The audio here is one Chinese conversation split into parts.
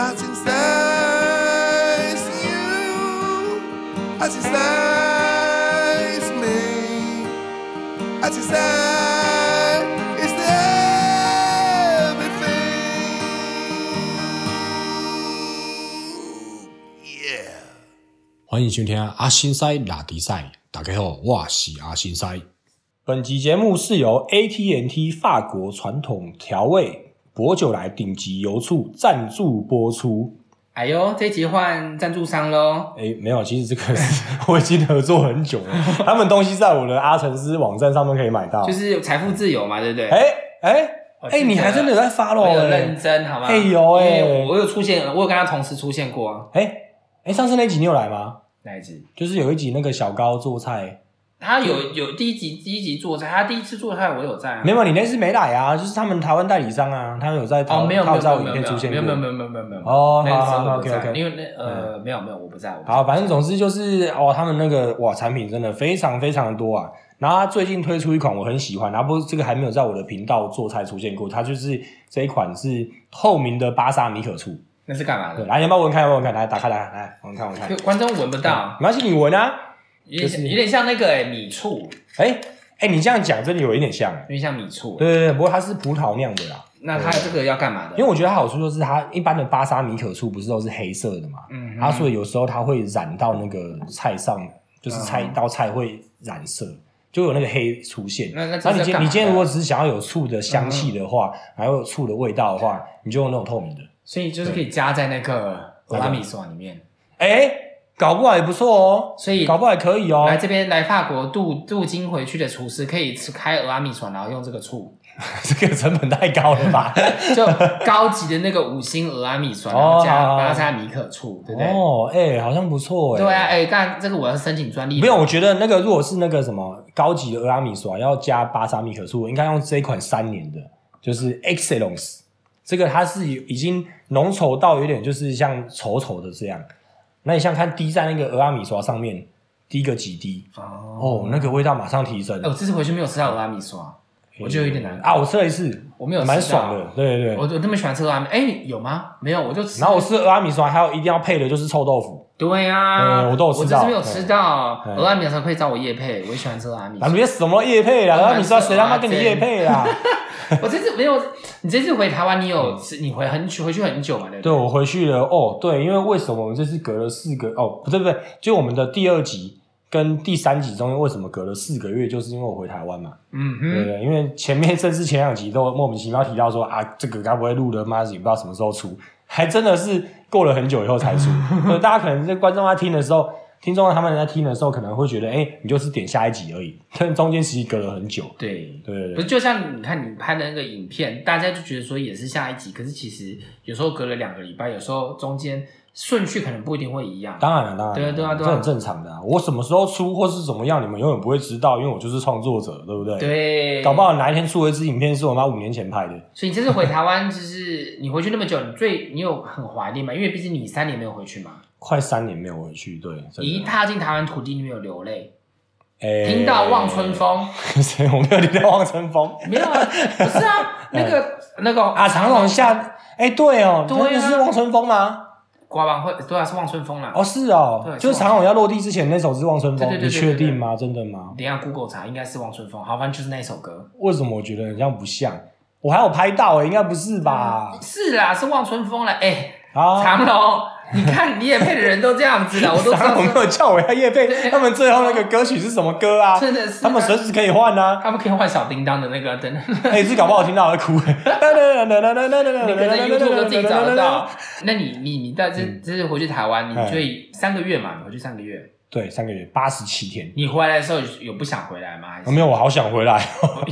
阿，欢迎收听阿新塞拉迪塞，大家好，我是阿新塞。本集节目是由 AT&T 法国传统调味。薄酒来顶级油醋赞助播出。哎呦，这集换赞助商喽！哎，没有，其实这个是 我已经合作很久了，他们东西在我的阿成斯网站上面可以买到。就是财富自由嘛，对不对？哎哎哎，你还真的有在发喽？我有认真好吗？哎呦哎我有出现，我有跟他同时出现过啊。哎哎，上次那集你有来吗？哪一集？就是有一集那个小高做菜，他有有第一集第一集做菜，他第一次做菜我有在啊。没有，你那次没来啊？就是他们台湾代理商啊，他们有在哦，没有没有没有没有影片出现过。没有没有没有没有没有哦那个时好好候我不在 OK，OK 因为那呃没有没有我不在，我不在好，反正总之就是哦，他们那个哇，产品真的非常非常的多啊。然后他最近推出一款我很喜欢，然后不过这个还没有在我的频道做菜出现过，它就是这一款是透明的巴萨米可醋。那是干嘛对，的？来，你要不要闻看？要不要闻看？来，打开来，来，闻看，闻看。观众闻不到，没关系，你闻啊。有点像那个哎米醋，哎哎，你这样讲真的有一点像。有点像米醋。对对对，不过它是葡萄酿的啦。那它这个要干嘛的？因为我觉得它好处就是它一般的巴沙米可醋不是都是黑色的嘛，嗯然后所以有时候它会染到那个菜上，就是菜一嗯道菜会染色，就有那个黑出现。那那然后你今这是干嘛你今天的如果只是想要有醋的香气的话，还有醋的味道的话，你就用那种透明的。所以就是可以加在那个俄拉米索里面。哎，搞不好也不错哦，所以搞不好也可以哦来。这边来法国镀镀金回去的厨师可以吃开俄阿米船，然后用这个醋，这个成本太高了吧？就高级的那个五星俄阿米船，哦然后加巴萨米可醋，对不对？哦，哎，好像不错哎。对啊，哎，但这个我要申请专利。没有，我觉得那个如果是那个什么高级的俄拉米索要加巴沙米可醋，应该用这一款三年的，就是 Excellence。这个它是已经浓稠到有点就是像稠稠的这样。那你像看滴在那个俄阿米刷上面，滴个几滴，哦，哦，那个味道马上提升哎，。我这次回去没有吃到俄阿米刷，我觉得有点难啊！我吃了一次，我没有吃到蛮爽的，对对对。我我那么喜欢吃俄拉米，哎，有吗？没有，我就吃。然后我吃俄拉米刷，还有一定要配的就是臭豆腐。对呀，嗯我都有吃到我这次没有吃到嗯俄拉米刷，可以找我叶配，我也喜欢吃俄拉米。别什么叶配啦，俄拉米刷是谁他妈跟你叶配啦？我这次没有，你这次回台湾，你有吃？你回很久，回去很久嘛？对不对，我回去了哦，对，因为为什么我们这次隔了四个哦，不对不对，就我们的第二集跟第三集中间为什么隔了四个月，就是因为我回台湾嘛，嗯哼，对不对？因为前面甚至前两集都莫名其妙提到说啊，这个该不会录了妈也不知道什么时候出，还真的是过了很久以后才出。对大家可能在观众在听的时候，听众他们在听的时候可能会觉得，哎，你就是点下一集而已，但中间其实隔了很久。对。对对对不是，就像你看你拍的那个影片，大家就觉得说也是下一集，可是其实有时候隔了两个礼拜，有时候中间顺序可能不一定会一样。当然了，当然了，对啊对啊这很正常的、啊。我什么时候出或是怎么样，你们永远不会知道，因为我就是创作者，对不对？。对，搞不好哪一天出了一支影片是我妈五年前拍的，所以你这次回台湾，就是你回去那么久，你最你有很怀念吗？因为毕竟你三年没有回去嘛。快三年没有回去，对，你一。踏进台湾土地，你没有流泪，哎听到望春，风，谁？我没有听到望春风没有啊？不是啊，那个 那个啊，长隆下，哎，对哦，对啊是望春风吗？刮完会，对啊，是望春风啦。哦，是哦对，就是长隆要落地之前那首是望春风，对对对你确定吗？真的吗？等一下 Google 查，应该是望春风。好，反正就是那首歌。为什么我觉得很像不像？我还有拍到诶，应该不是吧？是啦，是望春风了。哎、啊，长隆，你看你也配的人都这样子的，我都知道长隆没有叫我要叶配，他们最后那个歌曲是什么歌啊？真的是他们随时可以换啊。他们可以换小叮当的那个灯，哎，这搞不好听到会哭。你可能 YouTube 都自己找得到。那你你你在这这次回去台湾，你哎就三个月嘛，你回去三个月，对，三个月八十七天。你回来的时候有有不想回来吗？没有，我好想回来，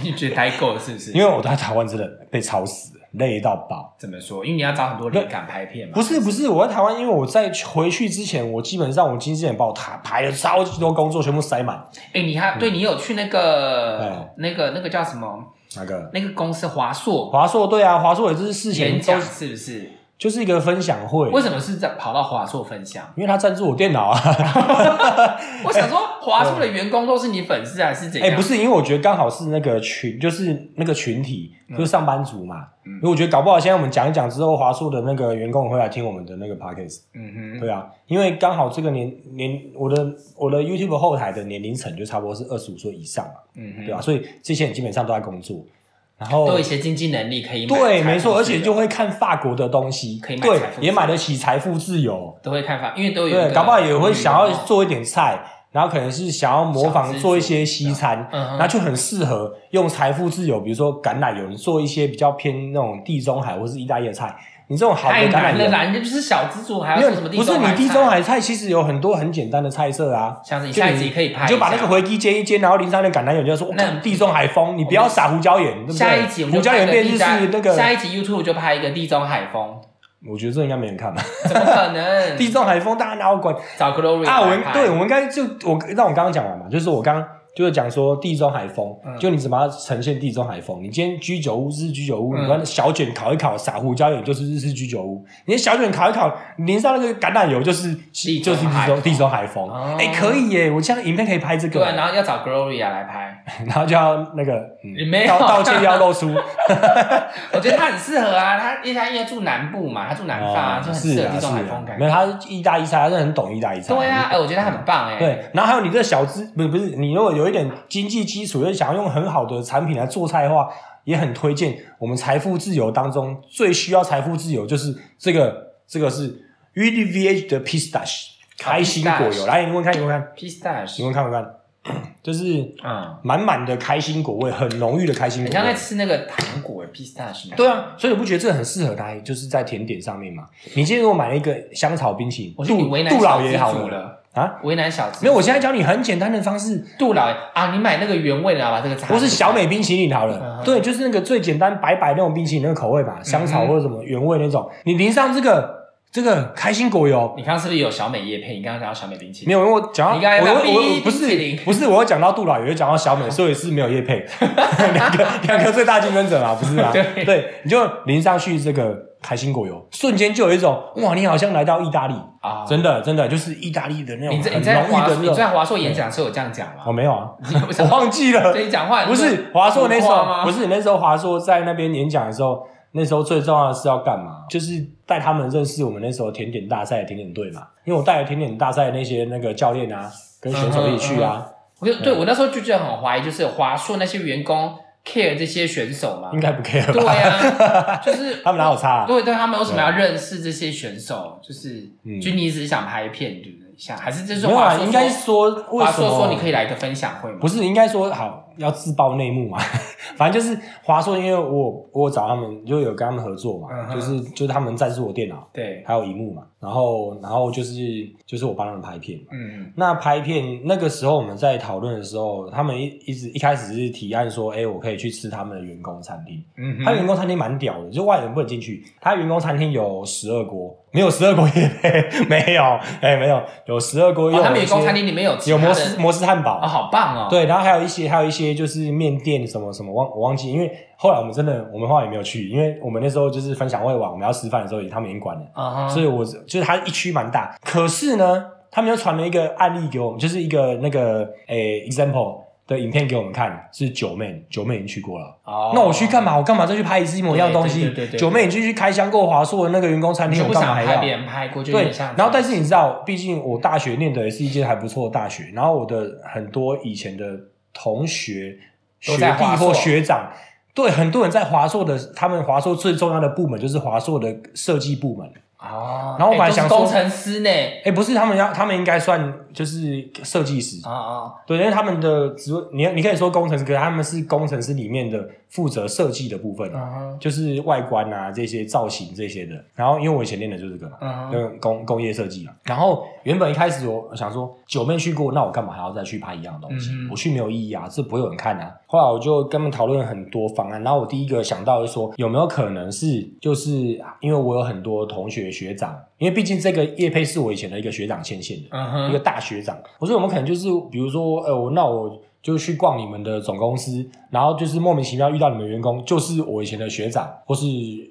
你觉得待够了是不是？因为我在台湾真的被吵死了，累到爆。怎么说？因为你要找很多灵感拍片嘛。不是不是，我在台湾，因为我在回去之前，我基本上我经纪人帮我排排了超级多工作，全部塞满。哎、你还对你有去那个、哎那个那个叫什么？那个那个公司华硕华硕对啊，华硕也就是事前演讲都是不是？就是一个分享会。为什么是在跑到华硕分享？因为他赞助我电脑啊。我想说，华硕的员工都是你粉丝还是怎哎、样？不是，因为我觉得刚好是那个群，就是那个群体，就是上班族嘛。因为我觉得搞不好现在我们讲一讲之后，华硕的那个员工会来听我们的那个 podcast。嗯哼，对啊，因为刚好这个年年我的我的 YouTube 后台的年龄层就差不多是二十五岁以上嘛，嗯哼，对啊，所以这些人基本上都在工作，然后都有一些经济能力可以买对，没错，而且就会看法国的东西，可以买对，也买得起财富自由，都会看法，因为都有对，个搞不好也会想要做一点菜，然后可能是想要模仿做一些西餐，那就很适合用财富自由，比如说橄榄油，你做一些比较偏那种地中海或是意大利的菜，你这种好的太橄榄油。难了啦，人家就是小资主，还有什么，地不是你地中海菜，其实有很多很简单的菜色啊。像是你就下一集可以拍，你就把那个回鸡煎一煎，然后淋上那橄榄油，你就说那地中海风，你不要撒胡椒盐，对不对？下一集胡椒盐变日那个，下一集 YouTube 就拍一个地中海风，我觉得这应该没人看吧？怎么可能？地中海风大家哪有管？找 Glory 啊，我对，我们应该就我让我刚刚讲完嘛，就是我刚刚就是讲说地中海风，嗯就你怎么样呈现地中海风？你今天居酒屋是居酒屋，嗯你把小卷烤一烤，撒胡椒盐就是日式居酒屋；你的小卷烤一烤，淋上那个橄榄油就是就是地中地中海风。哦哎，可以耶！我这样影片可以拍这个对，，然后要找 Gloria 来拍，然后就要那个你没有。嗯道道歉要露出，我觉得他很适合啊，他因为他因为住南部嘛，他住南方啊，就很适合地中海风感。没有，他是意大利菜，他是很懂意大利菜。对啊，哎，我觉得他很棒哎，对，然后还有你这个小资，不是不是，你如果有一点经济基础，又想要用很好的产品来做菜的话，也很推荐我们财富自由当中最需要财富自由就是这个，这个是 UDVH 的 Pistache 开心果油。来你闻看，你闻看，你，Pistache，闻看，闻看，就是嗯，满满的开心果味，很浓郁的开心果很像在。吃那个糖果 Pistache，对啊，所以我不觉得这很适合拿，就是在甜点上面嘛？你今天如果买了一个香草冰淇淋，杜杜为难小老爷好了。资主了，啊，为难小资，没有，我现在教你很简单的方式，杜老爷啊，你买那个原味的啊，把这个不是小美冰淇淋好了，嗯对，就是那个最简单白白那种冰淇淋那个口味吧，香草或者什么原味那种，你淋上这个这个开心果油，你刚刚是不是有小美叶配？你刚刚讲到小美冰淇淋，没有，因为我讲到你刚才我我我不是冰淇淋。不是我有讲到杜老爷，有讲到小美，所以是没有叶配，两个两个最大竞争者嘛，不是吗？对。对，你就淋上去这个开心果油，瞬间就有一种哇，你好像来到意大利，啊，真的真的就是意大利的那种你在很你在华浓郁的那种。你在华硕演讲的时候有这样讲吗？我没有啊，我忘记了，对你讲话不是华硕那时候，不是那时候华硕在那边演讲的时候，那时候最重要的是要干嘛？就是带他们认识我们那时候甜点大赛的甜点队嘛。因为我带了甜点大赛的那些那个教练啊，跟选手一起去啊，我就对我那时候就觉得很怀疑，就是华硕那些员工 care 这些选手嘛应？该不 care 对吧？啊，就是他们哪有差、啊？对对，他们为什么要认识这些选手？就是嗯就你只是想拍片，对不对？想还是这是华硕应该说华？硕说你可以来一个分享会吗？不是应该说好要自曝内幕嘛？反正就是华硕，因为我我找他们，就有跟他们合作嘛，嗯就是就是他们赞助我电脑，对，还有荧幕嘛，然后然后就是就是我帮他们拍片嘛。嗯那拍片那个时候我们在讨论的时候，他们一一直一开始是提案说，哎、我可以去吃他们的员工餐厅。嗯他员工餐厅蛮屌的，就外人不能进去。他员工餐厅有十二锅，没有十二锅也 没有，哎、没有，有十二锅。哦，他们员工餐厅里面有有摩斯摩斯汉堡，哦，好棒哦！，对，然后还有一些还有一些就是面店什么什么忘我忘记，因为后来我们真的我们后来也没有去，因为我们那时候就是分享会网，我们要吃饭的时候，他们已经关了。啊哈，所以我就是它一区蛮大，可是呢，他们又传了一个案例给我们，就是一个那个诶、example 的影片给我们看，是九妹，九妹已经去过了。哦那我去干嘛？我干嘛再去拍一次一模一样的东西对对对对？九妹已经去开箱过华硕的那个员工餐厅，不我干嘛还要想拍别？人拍过，就有对，然后但是你知道，毕竟我大学念的也是一间还不错的大学，然后我的很多以前的同学、学弟或学长，对很多人在华硕的，他们华硕最重要的部门就是华硕的设计部门。哦，然后我本来想说工程师呢，哎，不是，他们要，他们应该算就是设计师，啊啊，对，因为他们的职位，你你可以说工程师，可是他们是工程师里面的负责设计的部分，啊，就是外观啊这些造型这些的。然后因为我以前练的就是这个嘛，嗯哼，就工工业设计嘛。然后原本一开始我想说九妹去过，那我干嘛还要再去拍一样的东西？嗯我去没有意义啊，这不会有人看啊。后来我就跟他们讨论很多方案，然后我第一个想到是说有没有可能是就是因为我有很多同学学长，因为毕竟这个叶佩是我以前的一个学长牵线的。一个大学长，我说我们可能就是比如说，呃，我那我就去逛你们的总公司，然后就是莫名其妙遇到你们员工，就是我以前的学长或是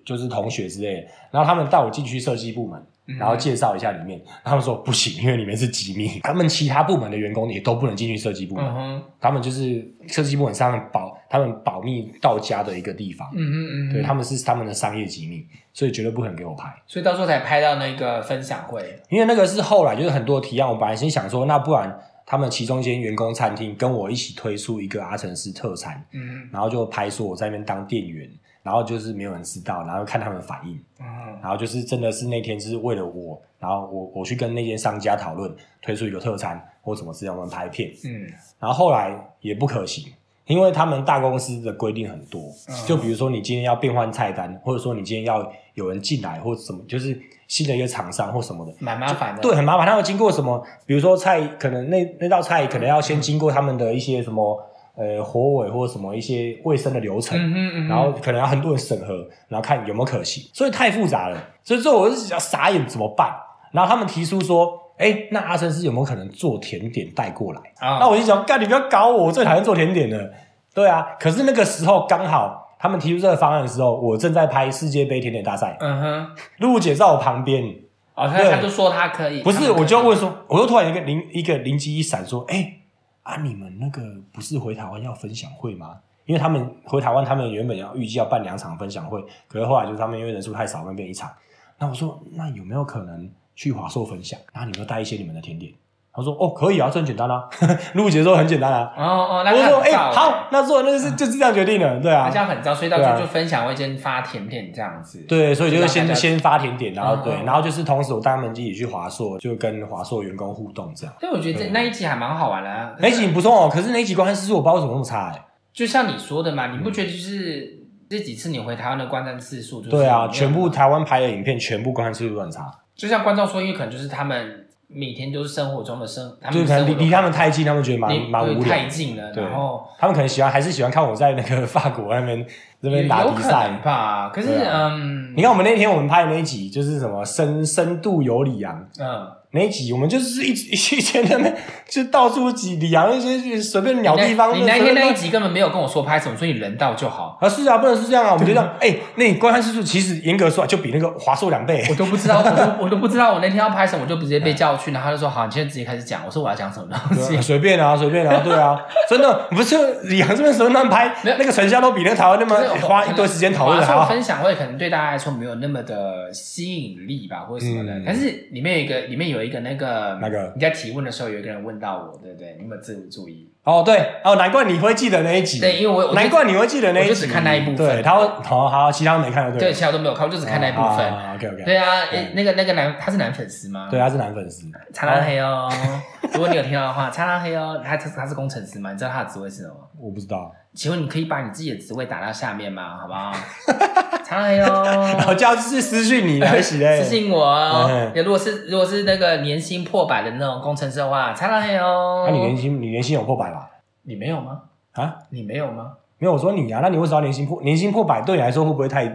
就是同学之类的，然后他们带我进去设计部门。然后介绍一下里面，他们说不行，因为里面是机密，他们其他部门的员工也都不能进去设计部门，嗯，他们就是设计部门上保他们保密到家的一个地方，嗯嗯嗯哼，对，他们是他们的商业机密，所以绝对不可能给我拍。所以到时候才拍到那个分享会。因为那个是后来就是很多提案，我本来先想说，那不然他们其中一间员工餐厅跟我一起推出一个阿成斯特餐，嗯然后就拍说我在那边当店员，然后就是没有人知道，然后看他们反应，嗯。然后就是真的是那天就是为了我，然后我我去跟那些商家讨论推出一个特餐或怎么之类，我们拍片，嗯。然后后来也不可行，因为他们大公司的规定很多，嗯就比如说你今天要变换菜单，或者说你今天要有人进来或者什么，就是新的一个厂商或什么的，蛮麻烦的。对，很麻烦。他们经过什么？比如说菜，可能那那道菜可能要先经过他们的一些什么呃火尾或者什么一些卫生的流程，嗯哼嗯哼，然后可能要很多人审核，然后看有没有可行，所以太复杂了。所以最后我是想傻眼怎么办？然后他们提出说，哎，那阿森是有没有可能做甜点带过来？啊那我就想，干你不要搞我，我最讨厌做甜点了。对啊，可是那个时候刚好他们提出这个方案的时候，我正在拍世界杯甜点大赛，嗯哼，露姐在我旁边。哦，他对他就说他可以，不是，我就问说，我又突然一个灵一个灵机一闪，说，哎、啊，你们那个不是回台湾要分享会吗？因为他们回台湾，他们原本要预计要办两场分享会，可是后来就是他们因为人数太少，那变一场。那我说，那有没有可能去华硕分享？然后你们带一些你们的甜点？他说，哦，可以啊，这很简单啊。露姐说很简单啊。哦哦，那我说，哎、好，那做那就是就是这样决定了，对啊大家很糟，所以到时候就分享会先发甜点这样子。对，所以就是先先发甜点，然后对，然后就是同时我带他们一起去华硕，就跟华硕员工互动这样。所以我觉得这那一集还蛮好玩的啊。那一集不错哦，可是那一集观看次数我不知道为什么那么差哎、就像你说的嘛，你不觉得就是这几次你回台湾的观战次数就是对啊，全部台湾拍的影片全部观看次数都很差，就像观众说，因为可能就是他们每天都是生活中的生，他就是可能离离他们太近，他们觉得蛮蛮无聊太。近了，然后他们可能喜欢还是喜欢看我在那个法国那边那边打比赛。吧。可是啊嗯，你看我们那天我们拍的那一集就是什么深深度有里昂嗯，那一集，我们就是一一一天那边就到处挤李阳那些随便鸟地方。你那天那一集集根本没有跟我说拍什么，所以你人到就好。啊是啊，不能是这样啊，我们就这样。哎，那你观看次数其实严格说来就比那个华硕两倍。我都不知道，我都 我都不知道我那天要拍什么，我就直接被叫去，然后他就说好，你现在直接开始讲。我说我要讲什么东西？随便啊，随便啊，对啊，真的不是李阳这边随便乱拍，那个成效都比那个台湾那么花一堆时间讨论好。分享会可能对大家来说没有那么的吸引力吧，或者什么的。嗯但是里面有一个，里面有一个那个那个你在提问的时候，有一个人问到我，对不对？你有没有自注意？哦，对，哦，难怪你会记得那一集，对，因为我我难怪你会记得那一集，我就只看那一部分对，他会，好好，其他都没看到对，了，其他都没有看，我就只看那一部分。OK OK，对啊，诶，那个那个男他是男粉丝吗？对，，他是男粉丝，擦拉黑哦。如果你有听到的话，擦拉黑哦。他他他是工程师吗？你知道他的职位是什么？我不知道，请问你可以把你自己的职位打到下面吗？好不好？擦拉黑哦。然后叫是私讯你来洗嘞，私信我哦嗯。如果是如果是那个年薪破百的那种工程师的话，擦拉黑哦。那你年薪你年薪有破百吧？你没有吗？啊，你没有吗？没有，我说你啊，那你为什么要年薪破年薪破百？对你来说会不会太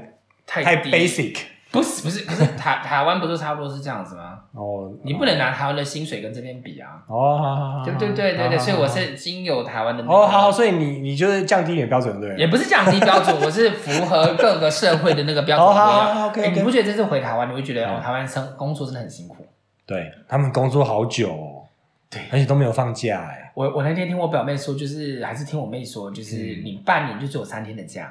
太太 basic？不是不是不是台台湾不是差不多是这样子吗？哦，你不能拿台湾的薪水跟这边比啊。哦，好好好，对对对对对，所以我是经由台湾的哦，好好，所以你你就是降低你的标准，对？也不是降低标准，我是符合各个社会的那个标准哦好，OK，你不觉得这次回台湾，你会觉得哦，嗯台湾生工作真的很辛苦？对他们工作好久、哦，对而且都没有放假哎。我我那天听我表妹说，就是还是听我妹说，就是嗯你半年就只有三天的假，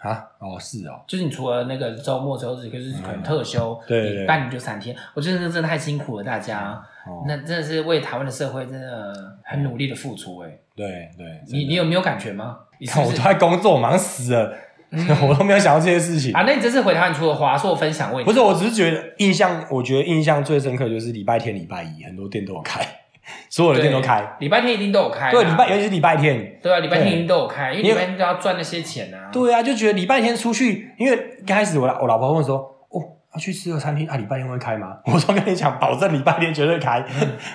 啊，哦，是哦，就是你除了那个周末、周日，就是可能特休，嗯对对对你半年就三天。我觉得这真的太辛苦了，大家，哦，那真的是为台湾的社会真的很努力的付出。哎，对对，你你有没有感觉吗？你看我都在工作，忙死了，我都没有想到这些事情。啊？那你这次回台湾，除了华硕分享问，不是，我只是觉得印象，我觉得印象最深刻就是礼拜天、礼拜一，很多店都有开，所有的店都开。礼拜天一定都有开啊，对，礼拜尤其是礼拜天，对啊，礼拜天一定都有开，因为礼拜天都要赚那些钱啊。对啊，就觉得礼拜天出去，因为刚开始我老我老婆问说，哦，啊去吃个餐厅啊，礼拜天会开吗？我说跟你讲，保证礼拜天绝对开，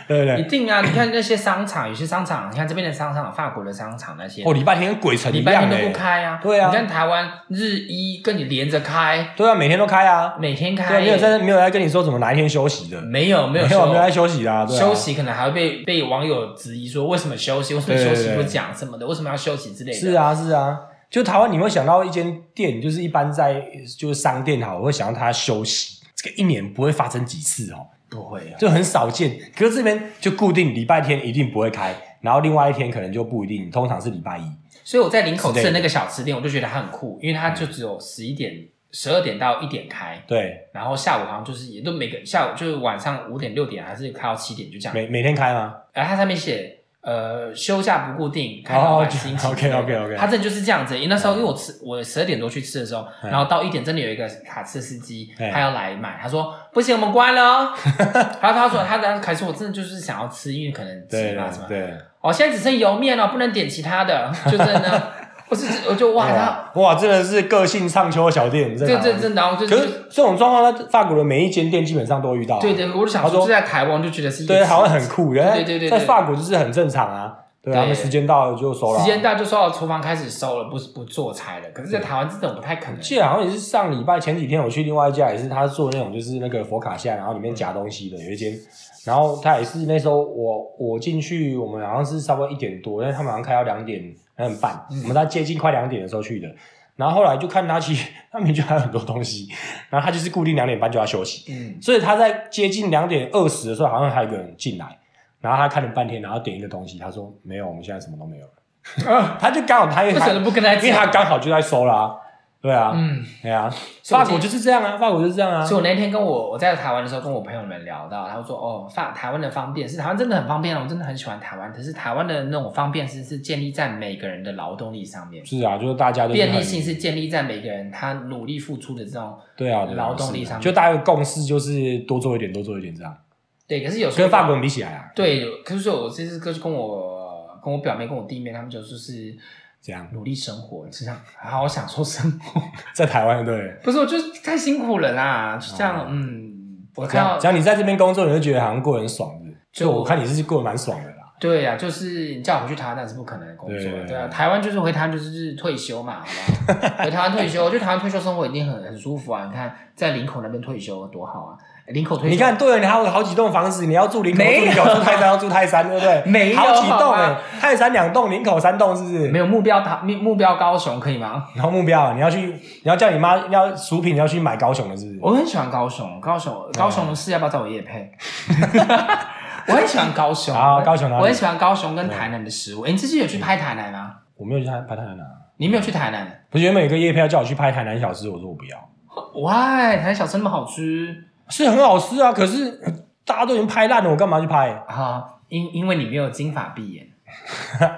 对不对一？定啊！你看那些商场，有些商场，你看这边的商场，法国的商场那些，哦，礼拜天跟鬼城一礼拜天都不开啊。对啊你看台湾日一跟你连着开，对啊，每天都开啊，每天开对啊，没有在没有在跟你说怎么哪一天休息的，没有没有没有没有在休息的啊，对啊休息可能还会被被网友质疑说为什么休息，为什么休息不讲什么的，为什么要休息之类的。是啊，是啊，就台湾你会想到一间店，就是一般在就是商店哈，我会想到它休息，这个一年不会发生几次哦，不会啊，就很少见。可是这边就固定礼拜天一定不会开，然后另外一天可能就不一定，通常是礼拜一。所以我在林口吃的的那个小吃店，我就觉得它很酷，因为它就只有十一点、十二点到一点开，对，然后下午好像就是也都每个下午就是晚上五点六点还是开到七点就这样。每每天开吗？然后它上面写呃休假不固定，看哦老板就心情。OK，OK，OK 他真的就是这样子。因为那时候因为我吃我十二点多去吃的时候，嗯然后到一点真的有一个卡车司机嗯他要来买，他说不行我们关了哦。然后他说他的，开始我真的就是想要吃，因为可能对嘛什么。对。哦，现在只剩油面了，不能点其他的，就真的，我是我就哇他。哇，真的是个性上秋的小店，这这这这，然后就可是这种状况，在法国的每一间店基本上都遇到啊。对对，我就想他说说，是在台湾就觉得是对，好像很酷。对对对对在法国就是很正常啊。对啊，们时间到了就收了啊。时间到就收到厨房开始收了，不是不做菜了。可是，在台湾这种不太可能。记得好像也是上礼拜前几天我去另外一家，也是他做那种就是那个佛卡夏，然后里面夹东西的有一间，然后他也是那时候我我进去，我们好像是差不多一点多，因为他们好像开到两点两点半，我们在接近快两点的时候去的。然后后来就看他其实 他明明就还有很多东西，然后他就是固定两点半就要休息，嗯，所以他在接近两点二十的时候，好像还有个人进来，然后他看了半天，然后点一个东西，他说没有，我们现在什么都没有了。他就刚好他也为不跟他因为他讲？刚好就在收啦、对啊，嗯，对啊，法国就是这样啊，法国就是这样啊所以。我那天跟我我在台湾的时候，跟我朋友们聊到，他说哦，法台湾的方便是台湾真的很方便啊，我真的很喜欢台湾。可是台湾的那种方便是是建立在每个人的劳动力上面，是啊，就是大家都是很便利性是建立在每个人他努力付出的这种对啊，劳动力上面就大家有共识，就是多做一点，多做一点这样。对。可是有时候跟法国人比起来啊，对，可是我这次跟跟我跟我表妹跟我弟妹他们就就是这样努力生活，就这样好好享受生活。在台湾对。不是，我就是太辛苦了啦，就这样，哦嗯，我这看到，只要你在这边工作，你就觉得好像过得很爽的。就就我看你是过得蛮爽的啦。对呀、就是你叫我回去台湾，那是不可能的工作。对对对对啊，台湾就是回台湾就是退休嘛，好不好？回台湾退休，我觉得台湾退休生活一定很很舒服啊！你看在林口那边退休多好啊！林口退休，你看，对了，你还有好几栋房子，你要住林口，住林口，住泰山，要住泰山，对不对？没有好几栋哎，泰山两栋，林口三栋，是不是？没有目标台目目标高雄可以吗？然后目标，你要去，你要叫你妈要薯品，你要去买高雄的，是不是？我很喜欢高雄，高雄高雄的事要不要找我叶配？我很喜欢高雄啊高雄我很喜欢高雄跟台南的食物。哎，你之前有去拍台南吗？我没有去拍拍台南啊，你没有去台南不是原本有个叶配要叫我去拍台南小吃，我说我不要，？Why？台南小吃那么好吃是很好吃啊，可是 大家都已经拍烂了，我干嘛去拍？啊？因因为你没有金发碧眼。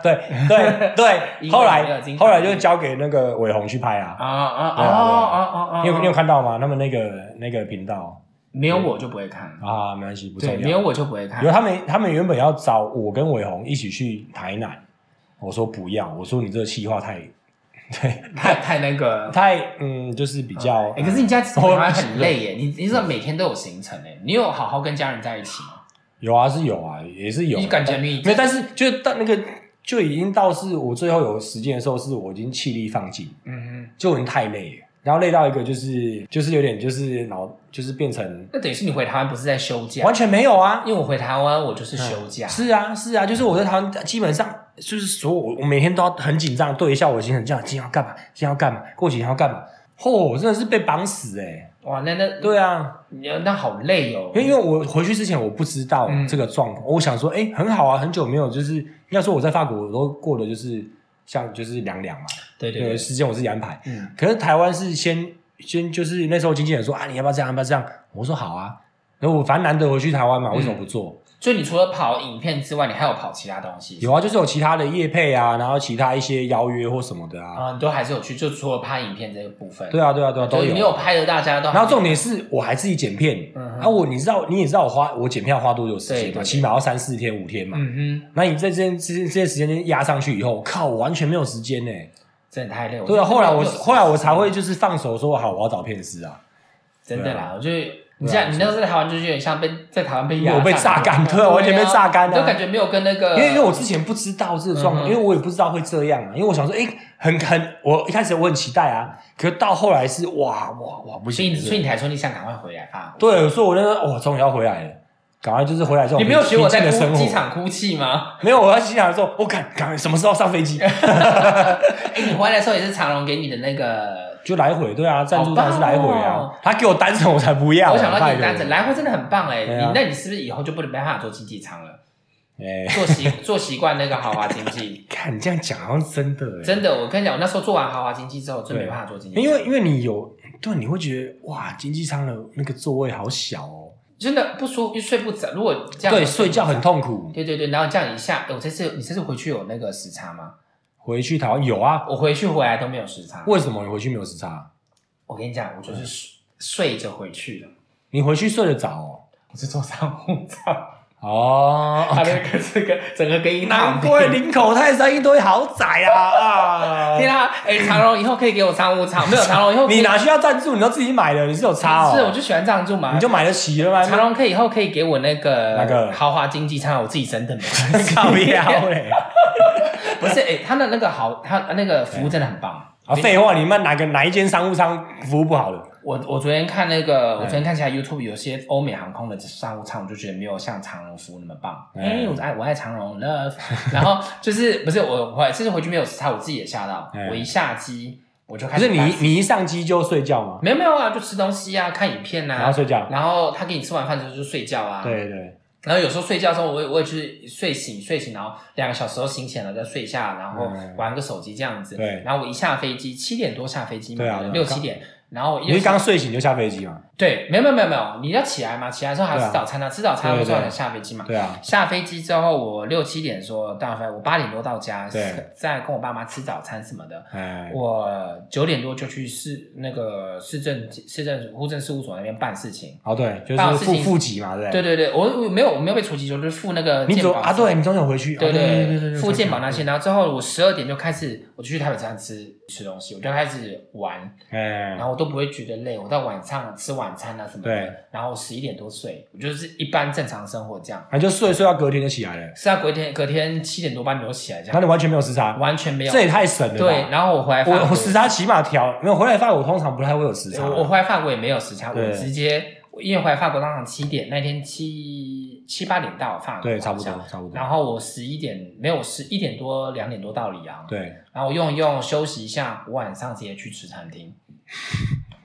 对 对对，因为后没有金发来后来就交给那个伟宏去拍啊。啊啊对啊对啊啊啊啊！你有你有看到吗？他们那个那个频道没有我就不会看，啊，没关系，不重对，要。没有我就不会看因为。他们他们原本要找我跟伟宏一起去台南，我说不要，我说你这个计划太对太太那个。太嗯，就是比较。哎，可是你家台我湾很累耶，你你知道每天都有行程哎，你有好好跟家人在一起吗？有啊，是有啊，也是有。你感觉你没有，但是就到那个就已经到是我最后有时间的时候，是我已经气力放尽，嗯就已经太累了，然后累到一个就是就是有点就是脑就是变成，那等于是你回台湾不是在休假完？全没有啊。因为我回台湾我就是休假，是啊，是啊，就是我在台湾基本上就是所有我我每天都要很紧张对一下我的行程，这样今天要干嘛，今天要干嘛，过几天要干嘛。嚯、我真的是被绑死哎、哇，那那对啊，你那好累哦因为因为我回去之前我不知道嗯这个状况，我想说，哎、很好啊，很久没有，就是应该说我在法国我都过的就是像就是凉凉嘛，对对對，时间我自己安排。嗯，可是台湾是先先就是那时候经纪人说啊，你要不要这样，要不要这样？我说好啊，然后我反正难得回去台湾嘛，为什么不做？所以你除了跑影片之外，你还有跑其他东西？有啊，就是有其他的业配啊，然后其他一些邀约或什么的啊。啊，你都还是有去，就除了拍影片这个部分，对啊，对啊，对啊，都有。你有拍的，大家都然后重点是我还自己剪片，嗯哼啊，我你知道你也知道我花我剪片要花多久时间吗？对对对起码要三四天五天嘛。嗯哼那你在这这这些时间压上去以后，靠，我完全没有时间呢。哼，真的太累。对啊，后来我后来我才会就是放手说好，我要找片师啊。真的啦，我就你对啊这样，你那时候在台湾就是有点像被在台湾被压我被榨干对完全被榨干了。就感觉没有跟那个，因为因为我之前不知道这个状况，嗯。因为我也不知道会这样啊，因为我想说，哎、很很，我一开始我很期待啊，可是到后来是哇哇哇不行，所以你所以你才说你想赶快回来法国。对，所以我那时候哇，终于要回来了，赶快就是回来之后你没有学我在机场哭泣吗？没有，我在机场说，我赶赶快什么时候上飞机，哎，你回来的时候也是长荣给你的那个，就来回，对啊，赞助当然是来回啊，哦他给我单程我才不要，我想到你单程来回真的很棒哎，你那你是不是以后就不能没办法做经济舱了？哎，做习做习惯那个豪华经济，看你这样讲好像真的哎，真的，我跟你讲，我那时候做完豪华经济之后，真没办法做经济，因为因为你有对，你会觉得哇，经济舱的那个座位好小哦，真的不舒服，睡不着。如果这样对，睡觉很。痛苦。对对对，然后这样一下，我这次你这次回去有那个时差吗？回去台湾有啊，我回去回来都没有时差。为什么你回去没有时差？我跟你讲，我就是睡睡着回去的，你回去睡得着哦。我是坐商务舱，哦，他那个这个整个跟一难怪林口泰山一堆豪宅啊 啊！天啊！哎，长荣以后可以给我商务舱，没有长荣以后可以你哪需要赞助？你都自己买的，你是有差哦。是，我就喜欢这样住嘛。你就买得起了吗？长荣可以以后可以给我那个那个豪华经济舱，我自己升的没。靠腰嘞！不是，哎，他的那个好，他那个服务真的很棒。啊，废话，你们哪个哪一间商务舱服务不好的？我我昨天看那个，我昨天看起来 YouTube 有些欧美航空的商务舱，我就觉得没有像长荣服务那么棒。嗯哎、我爱我爱长荣 love。然后就是不是我我这次回去没有时差，我自己也吓到。嗯我一下机我就开始。不是你你一上机就睡觉吗？没有没有啊，就吃东西啊，看影片啊，然后睡觉？然后他给你吃完饭之后就睡觉啊。。对对，然后有时候睡觉的时候，我也我也去睡醒睡醒，然后两个小时后醒起来了再睡下，然后嗯玩个手机这样子。对然后我一下飞机七点多下飞机嘛，六七点。然后我你是刚睡醒就下飞机吗？对，没有没有没有没有，你要起来嘛？起来之后还要吃早餐呢、吃早餐的时候才下飞机嘛。对啊，下飞机之后，我六七点说到飞，我八点多到家，对再跟我爸妈吃早餐什么的。哎，我九点多就去市那个市政市政户政事务所那边办事情。哦对，就是副办好事情副级嘛，对对对对，我我没有我没有被除籍，就是付那个啊？对，你总有回去。对哦对对对对，付健保那些，然后之后我十二点就开始，我就去台北车站吃吃东西，我就开始玩，哎然，后我都不会觉得累，我到晚上吃晚餐啊什么的，对，然后十一点多睡，我就是一般正常生活这样。那就睡睡到隔天就起来了，是啊，隔天隔天七点多八点多起来这样，那你完全没有时差，完全没有。这。也太神了吧。对，然后我回来我我时差起码调没有回来法国，通常不太会有时差。我我回来法国也没有时差，我直接因为回来法国当场七点，那天七七八点到法国，对差不多好像。差不多。然后我十一点没有十一点多两点多到里昂，对，然后我用一用休息一下，我晚上直接去吃餐厅，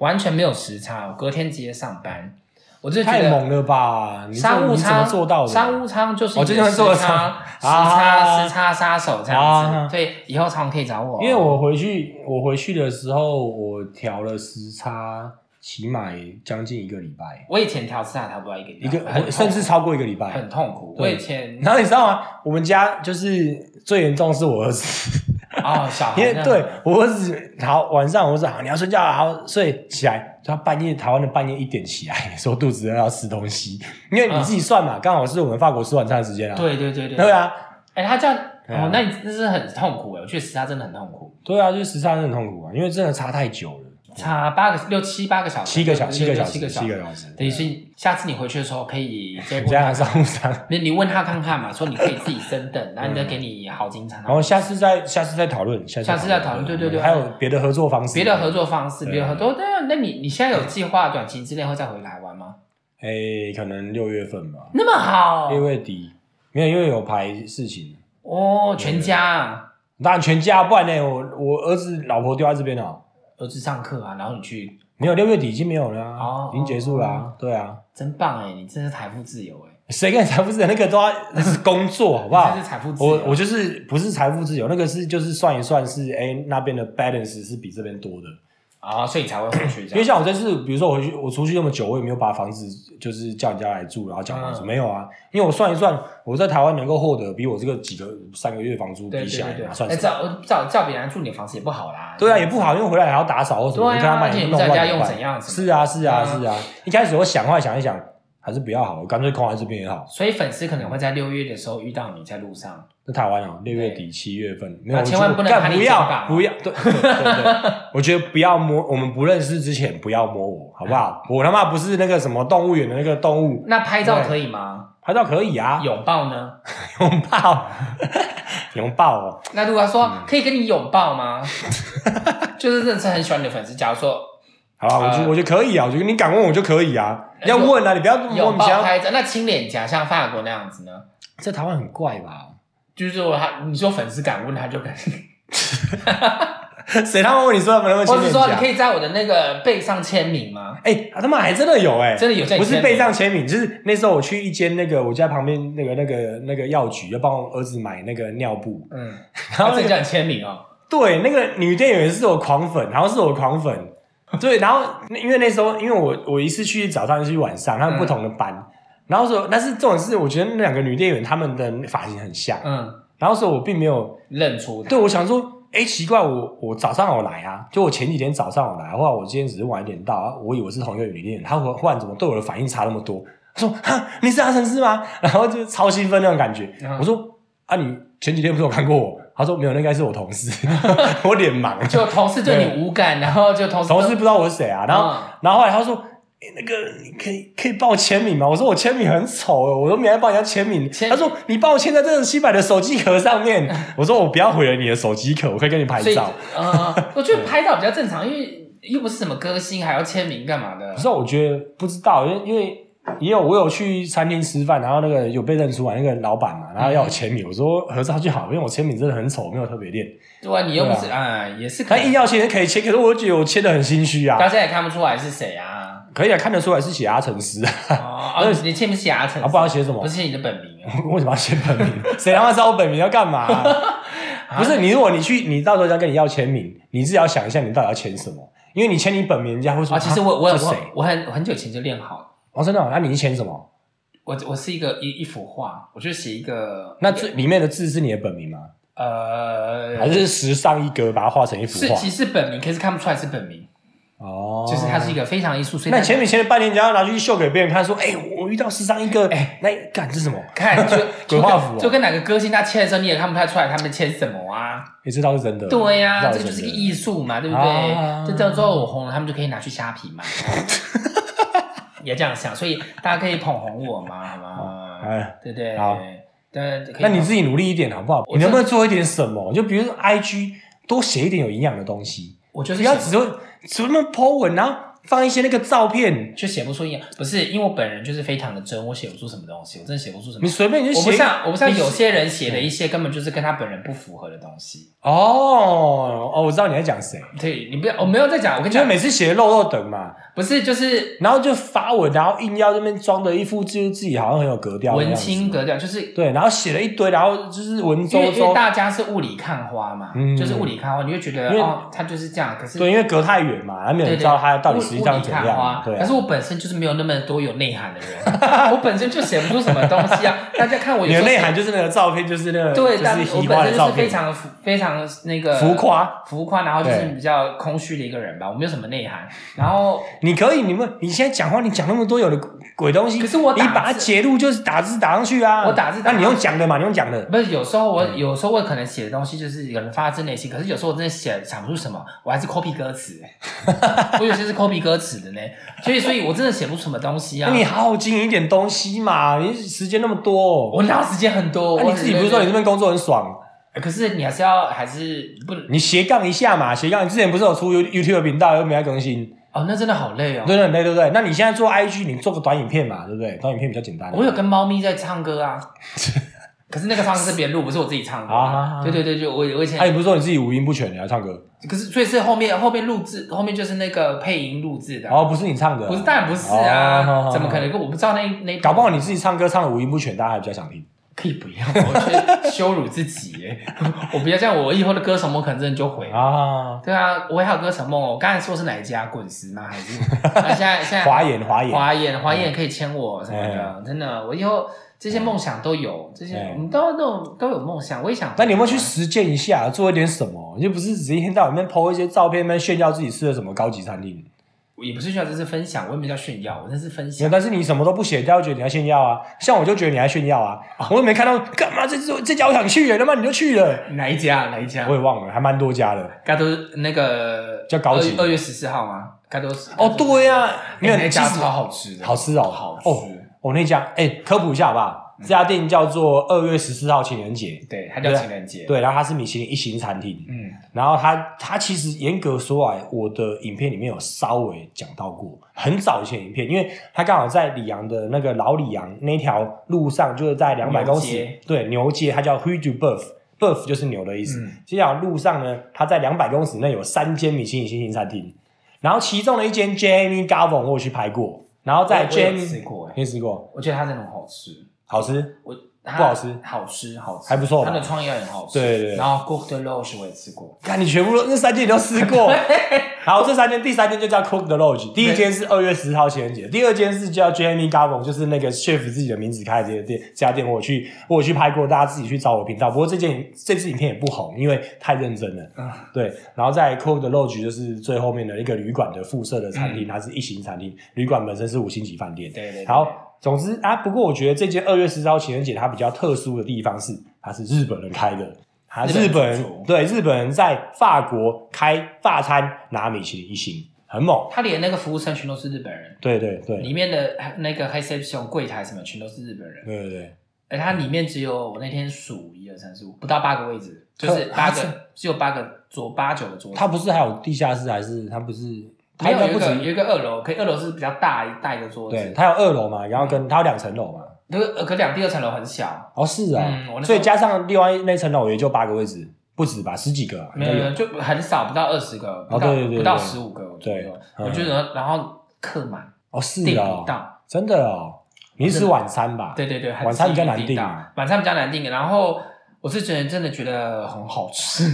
完全没有时差，我隔天直接上班，我就觉得太猛了吧！商务舱做到的？商务舱就是哦你的这就是做时差，时啊差时差杀手这样啊子。对，以后常可以找我哦，因为我回去我回去的时候，我调了时差，起码也将近一个礼拜，我以前调时差差不多一个礼拜一个很甚至超过一个礼拜很。痛苦。我以前然后你知道吗？我们家就是最严重是我儿子，哦，小孩因为对我儿子好晚上我说好你要睡觉了，好睡起来，他半夜台湾的半夜一点起来，说肚子饿要吃东西，因为你自己算嘛，刚好是我们法国吃晚餐的时间啊。对对对对。对，啊，哎，他这样啊。哦，那你真是很痛苦哎，我觉得时差真的很痛苦，对啊，就是时差真的很痛苦啊，因为真的差太久了，差八个六七八个小时，七个小七个小时，七个小时。七个小时。对，所以下次你回去的时候可以再这样商务舱，你 你问他看看嘛，说你可以自己升等，然后你再给你好金餐，然后下次再下次再讨论，下下次再讨论对对对。还有别的合作方式，别的合作方式，对。别的合作。对啊，那你你现在有计划短期之内会再回台湾吗？诶，可能六月份吧，那么好。六月底没有，因为有排事情，哦，全家啊。当然全家，不然呢，我我儿子老婆丢在这边了，儿子上课啊，然后你去，没有，六月底已经没有了啊哦，已经结束了啊，对啊，真棒哎，你真是财富自由哎，谁跟你财富自由？那个都要那是工作，好不好？是财富自由。我我就是不是财富自由，那个是就是算一算是，哎，那边的 balance 是比这边多的。啊，所以你才会回去这因为样。像我这次，比如说我回去，我出去那么久，我也没有把房子就是叫人家来住，然后讲房子、嗯没有啊。因为我算一算，我在台湾能够获得比我这个几个三个月房租对对比起来对对，啊，算哎，什么？叫叫叫别人住你的房子也不好啦。对啊，也不好，因为回来还要打扫或什么，对啊你看他买而且你弄在家用乱怎样什么是啊，是啊，嗯是啊。一开始我想，后来想一想，还是不要好，我干脆空在这边也好。所以粉丝可能会在六月的时候遇到你在路上，在台湾哦，六月底七月份没有，我啊千万不能不要不要，对对对对，我觉得不要摸，我们不认识之前不要摸我，好不好？我他妈不是那个什么动物园的那个动物，那拍照可以吗？拍照可以啊，拥抱呢？拥抱，拥抱哦，那如果他说嗯可以跟你拥抱吗？就是认识很喜欢你的粉丝，假如说好吧，我觉得呃我觉得可以啊，我觉得你敢问我就可以啊，要问啊，你不要莫拥名其妙，抱拍照，那亲脸颊像法国那样子呢？在台湾很怪吧？就是说他，你说粉丝敢问他就敢，谁他妈问你说能不能亲或者脸颊？说你可以在我的那个背上签名吗？哎、他妈还真的有哎、真的有在你不是签名背上签名，就是那时候我去一间那个我家旁边那个那个那个药局，要帮我儿子买那个尿布，嗯，然后那个然后这叫你签名哦。对那个女店员是我狂粉，好像是我狂粉，对，然后因为那时候因为我我一次去早上一次去晚上，他们不同的班，然后说但是重点是我觉得那两个女店员她们的发型很像，嗯，然后说我并没有认出他对，我想说，哎，奇怪，我我早上有来啊，就我前几天早上有来，后来我今天只是晚一点到，啊我以为是同一个女店员，她忽忽然怎么对我的反应差那么多？她说：“哈，你是阿成师吗？” 然后就超兴奋那种感觉。嗯我说：“啊，你前几天不是有看过我？”她说：“没有，那应该是我同事。”我脸盲，就同事对你无感，然后就同事同事不知道我是谁啊。然后，嗯然后后来他说。诶那个，你可以可以帮我签名吗？我说我签名很丑哦，我都没来帮人家签名。签他说你帮我签在这个七百的手机壳上面。我说我不要毁了你的手机壳，我可以跟你拍照。呃，我觉得拍照比较正常，因为又不是什么歌星，还要签名干嘛的可？是我觉得不知道，因为因为也有我有去餐厅吃饭，然后那个有被认出来那个老板嘛，然后要我签名，我说合照就好，因为我签名真的很丑，没有特别练。对啊，你又不是啊，也是可以。他硬要签可以签，可是我觉得我签的很心虚啊大。家也看不出来是谁啊。可以啊，看得出来是写阿成诗啊，哦，哦 你签名是阿成，啊不知道写什么不是写你的本名啊。为什么要写本名？谁他妈知道我本名要干嘛、不是你，如果你去，你到时候要跟你要签名，你自己要想一下你到底要签什么，因为你签你本名，人家会说啊，其实我我有谁？我很我很久以前就练好了。哦，真的哦、那你是签什么？我我是一个一一幅画，我就写一个那最里面的字是你的本名吗？呃，还是时尚一格把它画成一幅画？是其实本名，可是看不出来是本名，哦，就是它是一个非常艺术。所以那签名签了半年，你要拿去秀给别人看，说：“哎、我遇到时尚一哥，哎、那干这是什么？看就 鬼就画符就跟哪个歌星他签的时候，你也看不太出来他们签什么啊？你知道是真的。对呀、这就是个艺术嘛，对不啊对？就这样之后我红了，他们就可以拿去虾皮卖。也这样想，所以大家可以捧红我嘛，好吗？哎，对不对？好对，那你自己努力一点好不好？你能不能做一点什么？就比如说 IG 多写一点有营养的东西，我就是不要只会只那么 po 文，然后放一些那个照片，就写不出营养，不是因为我本人就是非常的真，我写不出什么东西，我真的写不出什么你。随便你就写。我不像我不像有些人写的一些根本就是跟他本人不符合的东西。哦哦，我知道你在讲谁，对你不要，我没有在讲，我跟你讲，就是每次写的肉肉等嘛，不是就是然后就发文，然后硬要这边装的一副就是自己好像很有格调的样文子青格调，就是对，然后写了一堆，然后就是文绉因为因为绉，大家是雾里看花嘛，嗯就是雾里看花，你会觉得为哦，他就是这样。可是对，因为隔太远嘛，还没有人知道他到底实际上怎雾里看花样，对啊。可是我本身就是没有那么多有内涵的人，我本身就写不出什么东西啊。大家看我有你的候内涵就是那个照片，就是那个对，就但是移花我本身就是非常浮非常那个浮夸。浮夸，然后就是对比较空虚的一个人吧，我没有什么内涵。然后你可以，你们你现在讲话，你讲那么多有的鬼东西，可是我打你把它截录就是打字打上去啊。我打字打那你用讲的嘛，你用讲的。不是有时候我嗯有时候我可能写的东西就是有人发自内心，可是有时候我真的写想不出什么，我还是 copy 歌词，我有些是 copy 歌词的呢，所以所以我真的写不出什么东西啊。那你好好经营一点东西嘛，你时间那么多，我哪有时间很多？你自己不是说你这边工作很爽？可是你还是要还是不能你斜杠一下嘛，斜杠。你之前不是有出 You YouTube 频道，又没在更新，哦，那真的好累哦。对对对对不对？那你现在做 IG，你做个短影片嘛，对不对？短影片比较简单。我有跟猫咪在唱歌啊，可是那个唱歌是别人录，不是我自己唱的。好好好对对对，就我我以前他也不是说你自己五音不全，你还唱歌，可是所以是后面后面录制，后面就是那个配音录制的，哦，不是你唱的，不是当然不是啊，好怎么可能？我不知道那那搞不好你自己唱歌唱的五音不全，大家还比较想听。可以不要，我觉得羞辱自己耶，我不要这样，我以后的歌手梦可能真的就毁了。啊，对啊，我也还有歌手梦哦，我刚才说是哪一家滚石吗？还是 那现在现在华研华研，华研华研可以签我什么的，真的，我以后这些梦想都有，这些哎我们都都有都有梦想，我也想。那你有没有去实践一下，做一点什么？你就不是只一天到晚面 PO 一些照片，那边炫耀自己吃了什么高级餐厅？也不是炫耀，这是分享，我也没叫炫耀，我那是分，享。但是你什么都不写，大家会觉得你在炫耀啊。像我就觉得你在炫耀啊，我又没看到干嘛这这这家我想去耶，他妈你就去了，哪一家？哪一家我？也忘了，还蛮多家的。该都是那个叫高级二月十四号吗？该都是哦，对呀、没有哎那家超好吃的，好吃哦，好吃。哦，我那家哎，科普一下好不好？这家店叫做二月十四号情人节，对，它叫情人节。，对，然后它是米其林一星餐厅，嗯，然后它它其实严格说来，我的影片里面有稍微讲到过，很早以前影片，因为它刚好在里昂的那个老里昂那条路上，就是在两百公尺对牛街，它叫 Hui du Boeuf。Boeuf 就是牛的意思。嗯这条路上呢，它在两百公尺内有三间米其林星星餐厅，然后其中的一间 Jamie g a v i n 我有去拍过，然后在 Jamie 吃过哎你吃过，我觉得它真的很好吃。好吃，我不不好吃。好吃，好吃，还不错吧？它的创意也很好吃。对对对。然后 Cook 的肉是我也吃过，看你全部都那三件你都吃过，然后这三间第三间就叫 Cook the Lodge，第一间是二月十号情人节，第二间是叫 Jamie Gavon，就是那个 chef 自己的名字开的这个店，这家店我去我有去拍过，大家自己去找我频道。不过这件这支影片也不红，因为太认真了。嗯对，然后在 Cook the Lodge 就是最后面的一个旅馆的附设的餐厅，它是一星餐厅，旅馆本身是五星级饭店。对对对然后总之啊，不过我觉得这间二月十号情人节它比较特殊的地方是，它是日本人开的。他日本人对日本人在法国开法餐拿米其林一星，很猛。他连那个服务生全都是日本人，对对对里面的那个 reception 柜台什么全都是日本人，对对对，而它里面只有我那天数一二三四五，不到八个位置，就是可八个，只有八个桌八九个桌子。他不是还有地下室，还是他不是？他没有一个有一个二楼，可以二楼是比较大一大一个桌子，对，他有二楼嘛，然后跟他有两层楼嘛。可呃可两第二层楼很小，哦，是啊嗯我，那时候所以加上另外那层楼也就八个位置，不止吧，十几个啊，应该没有。没有就很少，不到二十个，不到对对对不到对十五个左对我觉得然后客满哦，是订哦不，到，真的哦，你是吃晚餐吧？对对对，很晚餐比较难订啊。晚餐比较难订，然后我是觉得真的觉得很好吃，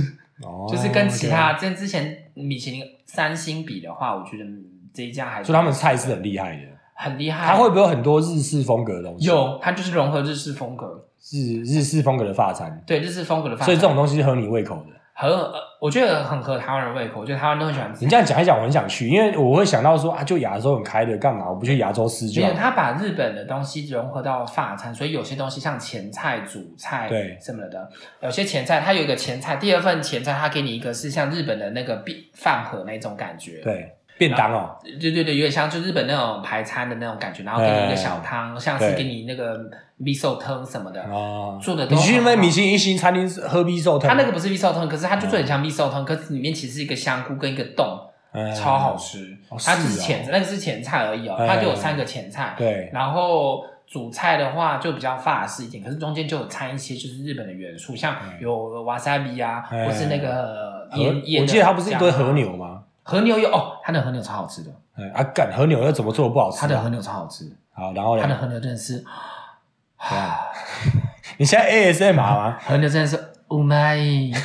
哦，就是跟其他跟之前米其林三星比的话，我觉得这一家还是所以他们菜是很厉害的。很厉害。它会不会有很多日式风格的东西？有，它就是融合日式风格，日日式风格的法餐，对日式风格的饭，所以这种东西是合你胃口的。很呃，我觉得很合台湾人胃口，我觉得台湾人都很喜欢吃你。这样讲一讲，我很想去，因为我会想到说啊，就亚洲很开的，干嘛我不去亚洲吃就没有，好？他把日本的东西融合到法餐，所以有些东西像前菜、主菜对什么的，有些前菜它有一个前菜，第二份前菜它给你一个是像日本的那个便饭盒那种感觉，对，便当哦，对对对，有点像就日本那种排餐的那种感觉，然后给你一个小汤，像是对。给你那个 miso 汤什么的，哦，做的都你去那米其林一星餐厅喝米寿汤，它那个不是 miso 汤，可是它就做得很像 miso 汤，可是里面其实是一个香菇跟一个冻，嗯超好吃哦。它只是前那个是前菜而已哦，嗯它就有三个前菜。对，然后主菜的话就比较法式一点，可是中间就有掺一些就是日本的元素，像有 wasabi 啊，嗯或是那个和腌腌。我记得它不是一堆和，牛吗？和牛有哦，他的和牛超好吃的，嗯啊，干和牛要怎么做不好吃啊？它的和牛超好吃，好，然后呢它？的和牛真的是，怎样 你现在 ASMR 吗？和牛真的是 oh my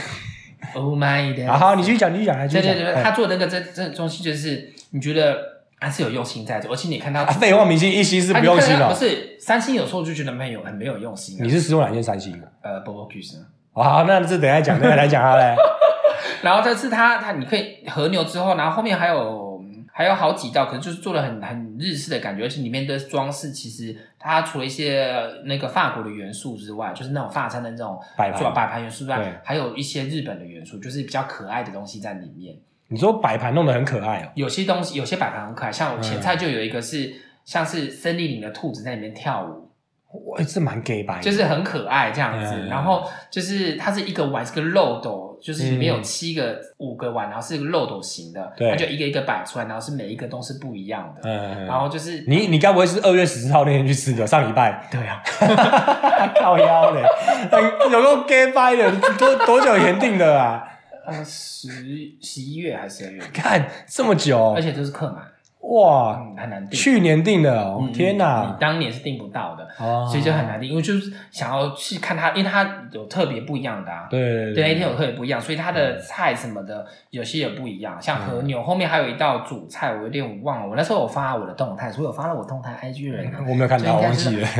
oh my 的。好好，你继续讲，继续讲，继续讲。对对对，哎他做的那个这这东西就是你觉得还是有用心在做，而且你看到啊，废话，明星一星是啊不用心的不。是三星，有时候就觉得没有很没有用心啊。你是使用哪件三星？呃 b o b o Goose，好，那这等下讲，等下来讲它嘞。然后这次它它你可以和牛之后，然后后面还有还有好几道，可能就是做的很很日式的感觉，而且里面的装饰其实它除了一些那个法国的元素之外，就是那种法餐的那种摆盘做摆盘元素之外，还有一些日本的元素，就是比较可爱的东西在里面。你说摆盘弄得很可爱哦。有些东西有些摆盘很可爱，像我前嗯菜就有一个是、像是森林里的兔子在里面跳舞，哇，这蛮 gay 白的，就是很可爱这样子。嗯然后就是它是一个碗是个漏斗，就是里面有七个、五个碗，然后是漏斗型的，对。它就一个一个摆出来，然后是每一个都是不一样的。嗯，然后就是你你该不会是二月十四号那天去吃的？上礼拜？对啊，靠腰嘞，很有个 gay 掰的，多多久以前订的啊？呃十十一月还是十二月，看这么久。而，且都是客满，哇，嗯，很难订。去年订的哦嗯，天你！当年是订不到的，哦所以就很难订，因为就是想要去看它，因为它有特别不一样的啊。对对对，那一天有特别不一样，所以它的菜什么的有些也不一样，像和牛、后面还有一道主菜，我有点忘了。我那时候有发我的动态，所以我发了我动态 IG 的人啊，我没有看到。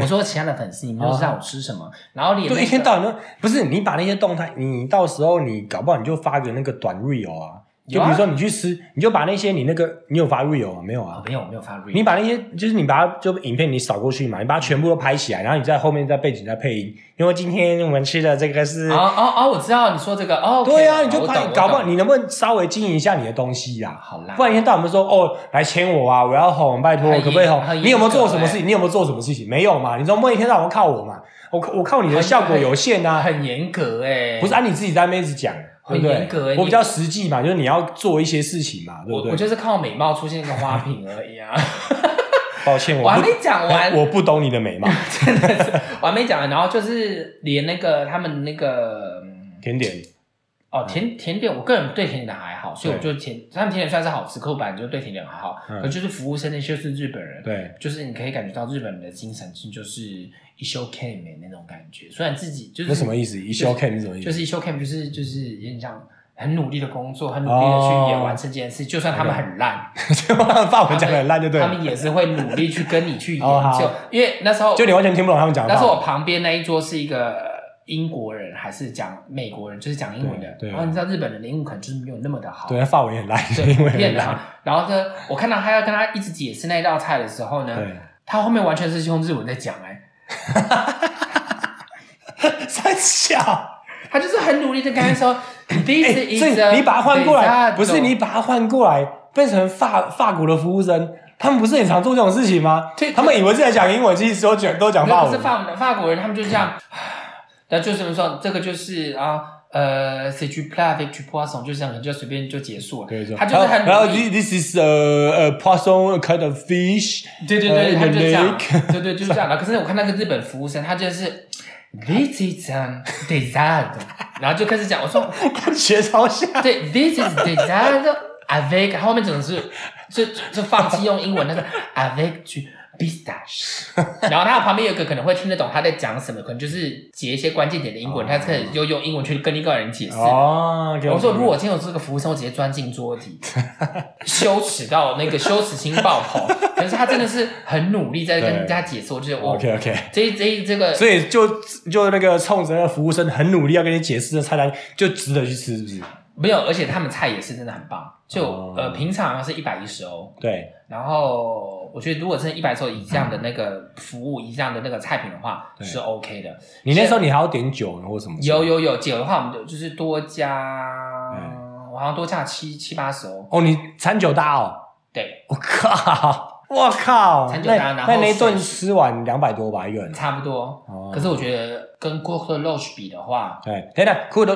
我说其他的粉丝，你们都知道我吃什么，然后你那对，一天到晚都不是你把那些动态，你到时候你搞不好你就发个那个短 reel 啊，就比如说你去吃，你就把那些你那个你有发 real 吗？没有啊哦，。没有没有发 real 你把那些就是你把它就影片你扫过去嘛，你把它全部都拍起来，然后你在后面在背景在配音。因为今天我们吃的这个是，哦哦哦，我知道你说这个哦，对啊，你就拍，搞不好你能不能稍微经营一下你的东西呀、好啦，不然一天到晚我们说哦，来签我啊，我要红，拜托，很可不可以红？你有没有做什么事情？你有没有做什么事情？没有嘛？你总不能一天到晚靠我嘛？我我靠你的效果有限啊，很严格哎，不是按你自己在那边一直讲，很严格欸？我比较实际嘛，就是你要做一些事情嘛，对不对？我我就是靠美貌出现一个花瓶而已啊，抱歉，我还不没讲完，我不懂你的美貌。真的是我还没讲完，然后就是连那个他们那个。嗯甜点，哦，甜甜点，我个人对甜点还好，所以我对就甜，他们甜点算是好吃，可我本来就对甜点还好，嗯可就是服务生那些就是日本人，对，就是你可以感觉到日本人的精神是就是一休 cam 那种感觉，虽然自己就是那什么意思？一休 cam 是什么意思？就是一休 cam 就是就是有点像很努力的工作，很努力的去也哦完成这件事，就算他们很烂，就他们法文讲的很烂，就对了。他们也是会努力去跟你去 研究，因为那时候就你完全听不懂他们讲的那时候我。旁边那一桌是一个英国人，还是讲美国人，就是讲英文的。对对然后你知道日本人的英文可能就是没有那么的好，对，法文也很烂，对，因为很烂。。然后呢，我看到他要跟他一直解释那道菜的时候呢，对，他后面完全是用日文在讲，哎，三小。他就是很努力的跟他说，This 哎，is 所以你把它换过来不是你把它换过来，变成法法国的服务生，他们不是很常做这种事情吗对？他们以为是在讲英文，其实都讲都讲法文没有不是。法文法国人，他们就这样，那就是说？这个就是啊。呃，c'est du plat avec du poisson，就这样，就随便就结束了。对，他就是很然后 this this a a poisson kind of fish。对对对，呃他就这样对对，就是这样的。可是我看那个日本服务生，他就是 this is a dessert，然后就开始讲，我说学超像。对，this is dessert avec，后面整个是就就放弃用英文，那个 avec du pistache，然后他旁边有一个可能会听得懂他在讲什么，可能就是解一些关键点的英文，他开始就用英文去跟一个人解释。哦，我说，如果我今天有这个服务生，我直接钻进桌底，羞耻到那个羞耻心爆棚。可是他真的是很努力在跟人家解释，我就觉得我 OK OK，这这这个所以就就那个冲着那个服务生很努力要跟你解释的菜单，就值得去吃，是不是？没有，而且他们菜也是真的很棒。就、哦呃，平常是一百一十欧，对，然后我觉得如果真的一百首以上的那个服务，以上的那个菜品的话，是 OK 的。你那时候你还要点酒或什么？有有有酒的话，我们就就是多加，嗯我好像多加七七八十哦。哦，你餐酒搭哦，对，我靠，我靠，那餐酒搭然后那那一顿吃完两百多吧一个人。差不多。哦可是我觉得跟 g o k Lodge 比的话，对，等等，酷的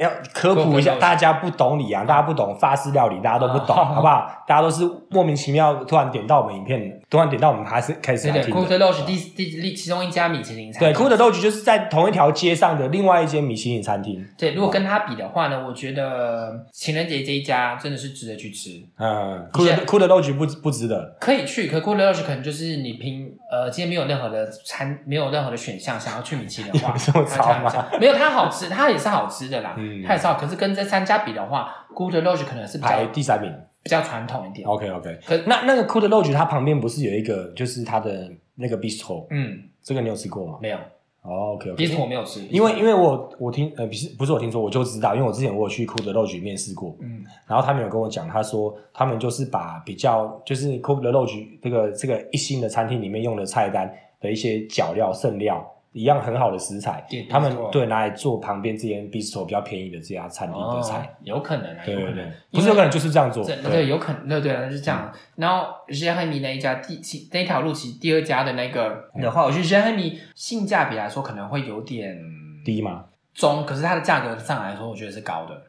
要科普一下大家不懂礼啊，大家不懂法式料理，大家都不懂，啊好不好？大家都是莫名其妙突然点到我们影片，突然点到我们还是开始对对 g o 来听的。Lodge 第第第其中一家米其林餐厅对，厅酷的 Lodge 就是在同一条街上的另外一间米其林餐厅。对，如果跟它比的话呢，我觉得情人节这一家真的是值得去吃。嗯，酷的酷的 Lodge 不不值得。可以去，可 Cool Lodge 可能就是你平呃今天没有任何的餐，没有任何的选项，想要去米其林的话，没有，它好吃，它也是好吃的啦，嗯它也是好。可是跟这三家比的话，Good Lodge 可能是排第三名。比较传统一点。OK OK，可那那个 Cool Lodge 它旁边不是有一个就是它的那个 bistro，嗯，这个你有吃过吗？没有。哦，OK OK，比斯我没有吃，因为因为我我听呃不是不是我听说我就知道，因为我之前我有去 Cool Lodge 面试过，嗯。然后他们有跟我讲，他说他们就是把比较就是 the Lodge 这个这个一星的餐厅里面用的菜单的一些脚料剩料，一样很好的食材对，他们对拿来做旁边这间 bistro 比较便宜的这家餐厅的哦菜，，有可能啊，对对对。不是有可能就是这样做，对。对有可能，对对是这样。然后 j e r e m 那一家第其那条路其实第二家的那个的话，我觉得 j e r e m 性价比来说可能会有点低嘛，中，可是它的价格上来说，我觉得是高的，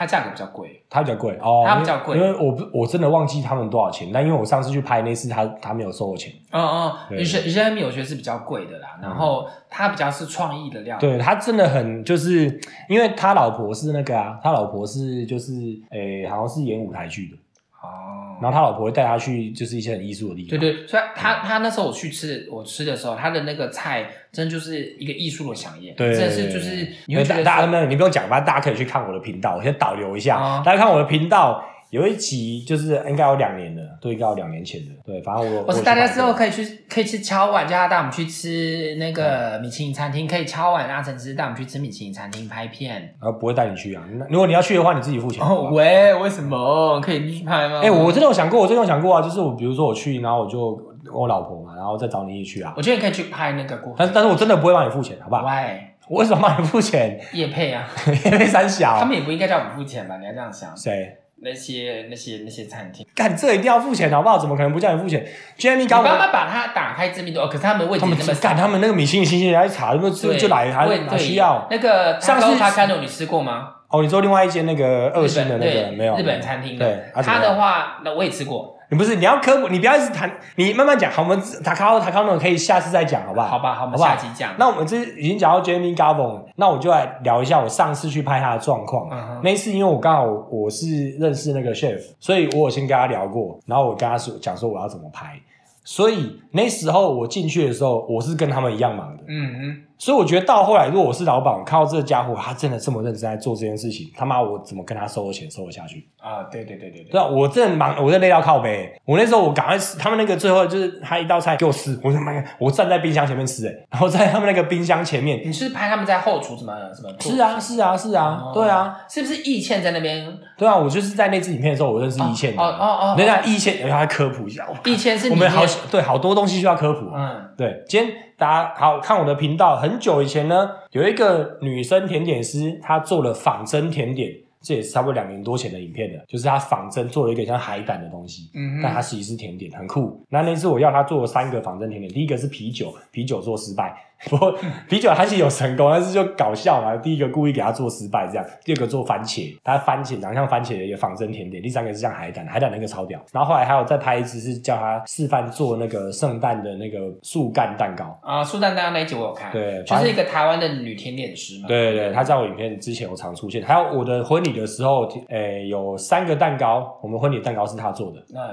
它价格比较贵。它比较贵哦，它比较贵因为我不我真的忘记他们多少钱，但因为我上次去拍那次他他没有收我钱，嗯嗯对 j e r e m 我觉得是比较贵的啦，然后它比较是创意的料理。对他真的很就是，因为他老婆是那个啊，他老婆是就是诶、好像是演舞台剧的，哦，然后他老婆会带他去就是一些很艺术的地方。对对，所以他他那时候我去吃我吃的时候，他的那个菜真的就是一个艺术的飨宴，对，真的是就是你会觉得说大大家没有，你不用讲，反正大家可以去看我的频道，我先导流一下，哦大家看我的频道。有一集就是应该有两年了，对，应该有两年前的。对，反正我我是大家之后可以去可以去敲碗，叫他带我们去吃那个米其林餐厅，可以敲碗阿成之带我们去吃米其林餐厅拍片。然后不会带你去啊。那如果你要去的话，你自己付钱。哦喂，为什么可以去拍吗？哎、我真的有想过，我真的有想过啊，就是我比如说我去，然后我就跟我老婆嘛，然后再找你一起去啊。我觉得你可以去拍那个过但是但是我真的不会帮你付钱，好不好？喂我为什么帮你付钱？叶配啊，叶配三小他们也不应该叫我们付钱吧？你要这样想，谁？那些那些那些餐厅，干这一定要付钱，好不好？怎么可能不叫你付钱？Jamie 你刚帮他把它打开知名度，哦可是他们位置他们那么干他们那个米其林星星来查，那么就对就来还哪需要？那个上次他看到你吃过吗？哦，你说另外一间那个二星的那个没有日本餐厅对的，，他的话，那我也吃过，你不是你要科普，你不要一直谈，你慢慢讲。好，我们塔卡塔卡诺可以下次再讲，好不好？好吧，好，我们好不好下集讲。那我们这已经讲到 Jamie Gavon，那我就来聊一下我上次去拍他的状况。嗯那一次因为我刚好我是认识那个 chef，所以我有先跟他聊过，然后我跟他说讲说我要怎么拍。所以那时候我进去的时候，我是跟他们一样忙的。嗯嗯，所以我觉得到后来，如果我是老板，我看到这个家伙他真的这么认真在做这件事情，他妈我怎么跟他收的钱收得下去？啊，对对对对对，对啊，我真的忙，我真的累到靠背。我那时候我赶快吃，他们那个最后就是他一道菜给我吃，我他妈我站在冰箱前面吃，哎，然后在他们那个冰箱前面，你是拍他们在后厨怎么怎么做？是啊是啊是啊，哦对啊是不是易倩在那边？对啊，我就是在那支影片的时候，我认识易倩的。哦哦哦，人家易倩，然后他科普一下，易倩是我们好对好多东西需要科普。嗯对，今天大家好看我的频道，很久以前呢，有一个女生甜点师，她做了仿真甜点，这也是差不多两年多前的影片了，就是她仿真做了一个像海胆的东西，嗯但它其实是甜点，很酷。那那次我要她做了三个仿真甜点，第一个是啤酒，啤酒做失败，不过啤酒还是有成功，但是就搞笑嘛，第一个故意给他做失败这样，第二个做番茄，他番茄长得像番茄的一个仿真甜点，第三个是像海胆，海胆那个超屌。然后后来还有再拍一支是叫他示范做那个圣诞的那个树干蛋糕。啊，树干蛋糕那一集我有看，对就是一个台湾的女甜点师嘛。对对她，在我影片之前有常出现，还有我的婚礼的时候，诶、有三个蛋糕，我们婚礼蛋糕是她做的，那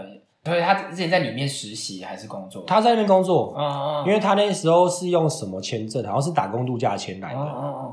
对他之前在里面实习还是工作？他在那边工作，因为他那时候是用什么签证，好像是打工度假签来的，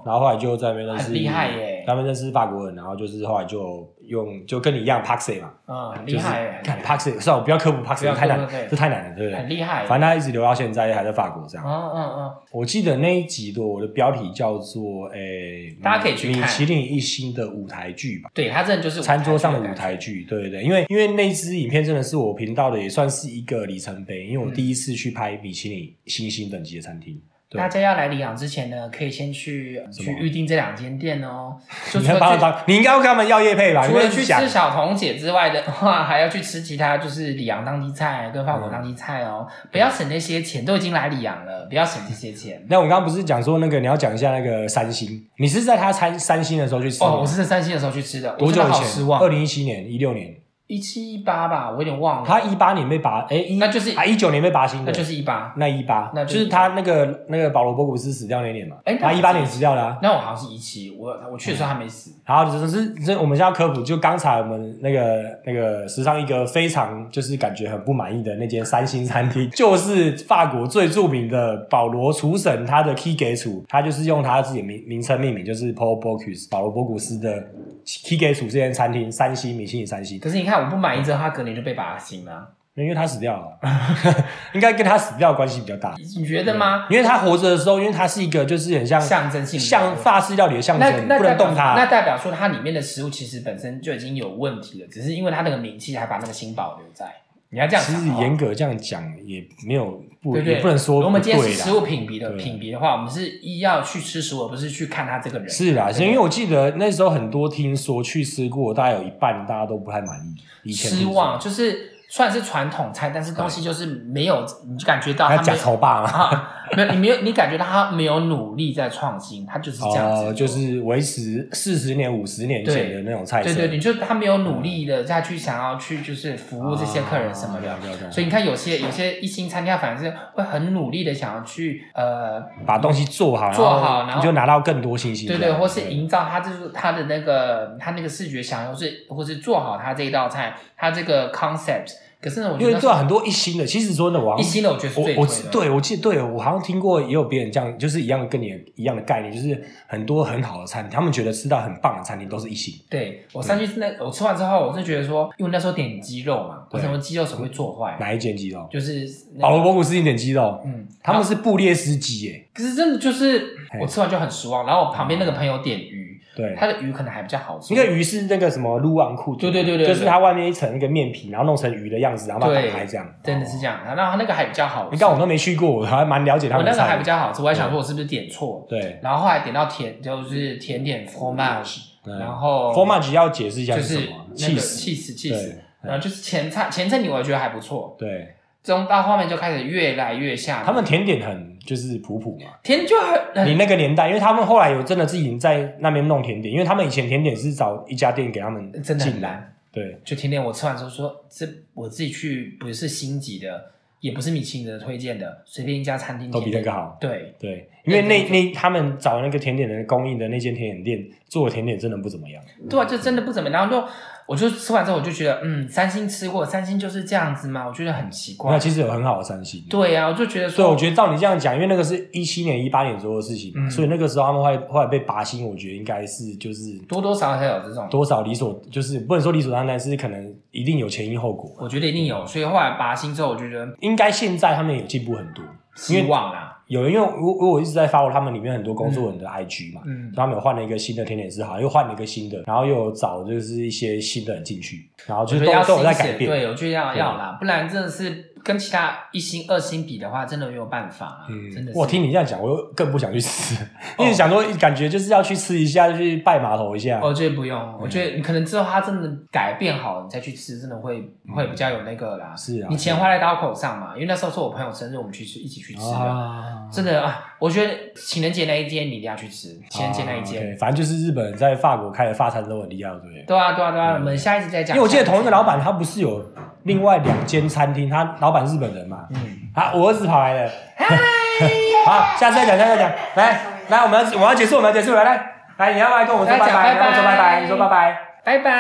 然后后来就在那边认识，很厉害耶。他们认识法国人，然后就是后来就用就跟你一样 Paxi 嘛，嗯，很就是厉害 Paxi，算了，我不要科普 Paxi，要太难这太难了，对不对？很厉害。反正他一直留到现在，还在法国这样。嗯嗯嗯，我记得那一集的我的标题叫做诶，大家可以去看米其林一星的舞台剧吧。对他真的就是餐桌上的舞台剧，对对对，因为因为那支影片真的是我频道的，也算是一个里程碑，因为我第一次去拍米其林星星等级的餐厅。对大家要来里昂之前呢，可以先去去预定这两间店哦。就你帮他当，你应该要跟他们要叶配吧？除了去吃小彤姐之外的话，还要去吃其他就是里昂当地菜跟法国当地菜哦。不要省那些钱，都已经来里昂了，不要省这些钱。那我刚刚不是讲说那个你要讲一下那个三星，你是在他三三星的时候去吃吗哦，我是在三星的时候去吃的，多久以前？好失望二。零一七年、一六年，一七一八吧，我有点忘了。他一八年被拔，哎一那就是啊一九年被拔新的，那就是一八，那一八，那就就是是他那个那个保罗波古斯死掉那年嘛，哎那他一八年死掉的啊。那我好像是一七，我我去的时候还没死。好，只是这我们现在科普，就刚才我们那个那个时尚一个非常就是感觉很不满意的那间三星餐厅，就是法国最著名的保罗厨神他的 key 给厨，他就是用他自己名名称命名，就是 Paul Bocuse 保罗波古斯的 key 给厨这间餐厅，三星米其林三星，可是你看，我不满意之后，他隔年就被拔星了。因为他死掉了，应该跟他死掉的关系比较大。你觉得吗？因为他活着的时候，因为他是一个就是很像象征性的像法式料理的象征，不能动它。那代表说它里面的食物其实本身就已经有问题了，只是因为它那个名气还把那个心保留在。你要这样其想的话，实严格这样讲也没有不对不对？也不能说我们今天不对啦。是食物品比的对。品比的话，我们是一要去吃食物，而不是去看他这个人。是啦，是因为我记得那时候很多听说去吃过，大概有一半大家都不太满意，以前失望，就是虽然是传统菜，但是东西就是没有，你就感觉到他假他没有丑霸嘛，啊，没有你没有，你感觉到他没有努力在创新，他就是这样子就是维持四十年、五十年前的那种菜色，对对，你就他没有努力的再去想要去就是服务这些客人什么的，所以你看有些有些一星餐厅，它反而是会很努力的想要去呃，把东西做好，做好然后你就拿到更多信息，对对，或是营造他就是他的那个他那个视觉享受是，或是做好他这一道菜，他这个 concept 可是呢，我因为对啊很多一星的，其实说真的，我一星的我觉得我我对我记得对我好像听过也有别人这样，就是一样跟你一样的概念，就是很多很好的餐厅，他们觉得吃到很棒的餐厅都是一星。对我上去那我吃完之后，我是觉得说，因为那时候点鸡肉嘛，我对什么鸡肉手会做坏，哪一间鸡肉？就是保罗博古斯丁点鸡肉，嗯，他们是布列斯鸡耶。可是真的就是我吃完就很失望，然后我旁边那个朋友点鱼，对，它的鱼可能还比较好吃，那个鱼是那个什么撸昂库，对对对对对。就是它外面一层那个面皮，然后弄成鱼的样子，然后把它对打开这样。真的是这样，然后它那个还比较好吃，你看我都没去过，我还蛮了解他们我那个还比菜。较好吃，我还想说我是不是点错，对。然后后来点到甜就是甜点 fromage，然后 formage 要解释一下就是是什么？那个 cheese。cheese cheese，然后就是前菜前菜你我觉得还不错，对，中到后面就开始越来越下，他们甜点很就是普普嘛。甜就很你那个年代，因为他们后来有真的自己在那边弄甜点，因为他们以前甜点是找一家店给他们真的很。难。对就甜点我吃完之后说，这我自己去不是星级的，也不是米其林的推荐的，随便一家餐厅都比甜点那个好。对，对，因为那那他们找那个甜点的供应的那间甜点店做的甜点真的不怎么样。对啊，就真的不怎么样。然后就我就吃完之后，我就觉得，嗯，三星吃过，三星就是这样子嘛，我觉得很奇怪那。其实有很好的三星。对呀、啊，我就觉得说，所以我觉得照你这样讲，因为那个是一七年、一八年左右的事情嘛，嗯所以那个时候他们后来后来被拔星，我觉得应该是就是多多少少有这种，多少理所，就是不能说理所当然，是可能一定有前因后果。我觉得一定有。所以后来拔星之后，我就觉得应该现在他们有进步很多，因希望啦，有人因为我我一直在 follow 他们里面很多工作人的 IG 嘛，嗯，他们有换了一个新的甜点师，好像又换了一个新的，然后又有找就是一些新的人进去，然后就是都都有在改变。对，我觉得要要啦，不然真的是跟其他一星、二星比的话，真的没有办法啊，真的是。我听你这样讲，我又更不想去吃，因为想说感觉就是要去吃一下，就去拜码头一下。我觉得不用，我觉得你可能之后它真的改变好，你再去吃，真的会会比较有那个啦。是啊你钱花在刀口上嘛，因为那时候是我朋友生日，我们去吃，一起去吃的。啊，真的啊，我觉得情人节那一天你一定要去吃，情人节那一啊间。，OK，反正就是日本人在法国开的法餐都很厉害，对不对？对啊，对啊，对啊，我们下一次再讲。因为我记得同一个老板，他不是有另外两间餐厅，他老板日本人嘛。嗯，好，我儿子跑来了。好，下次再讲，下次再讲。来来，我们要我们要结束，我们要结束了。来来，你要不要跟我们说拜拜？来讲拜拜你要说拜拜，你说拜拜。拜拜。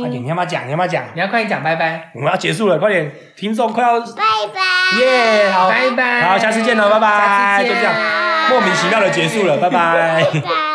快点，你要不要讲？你要不要讲？你要快点讲拜拜，我们要结束了，快点，听众快要拜拜，耶，好，拜拜。好，下次见了，拜拜。下次见就这样，莫名其妙的结束了，拜拜。拜拜。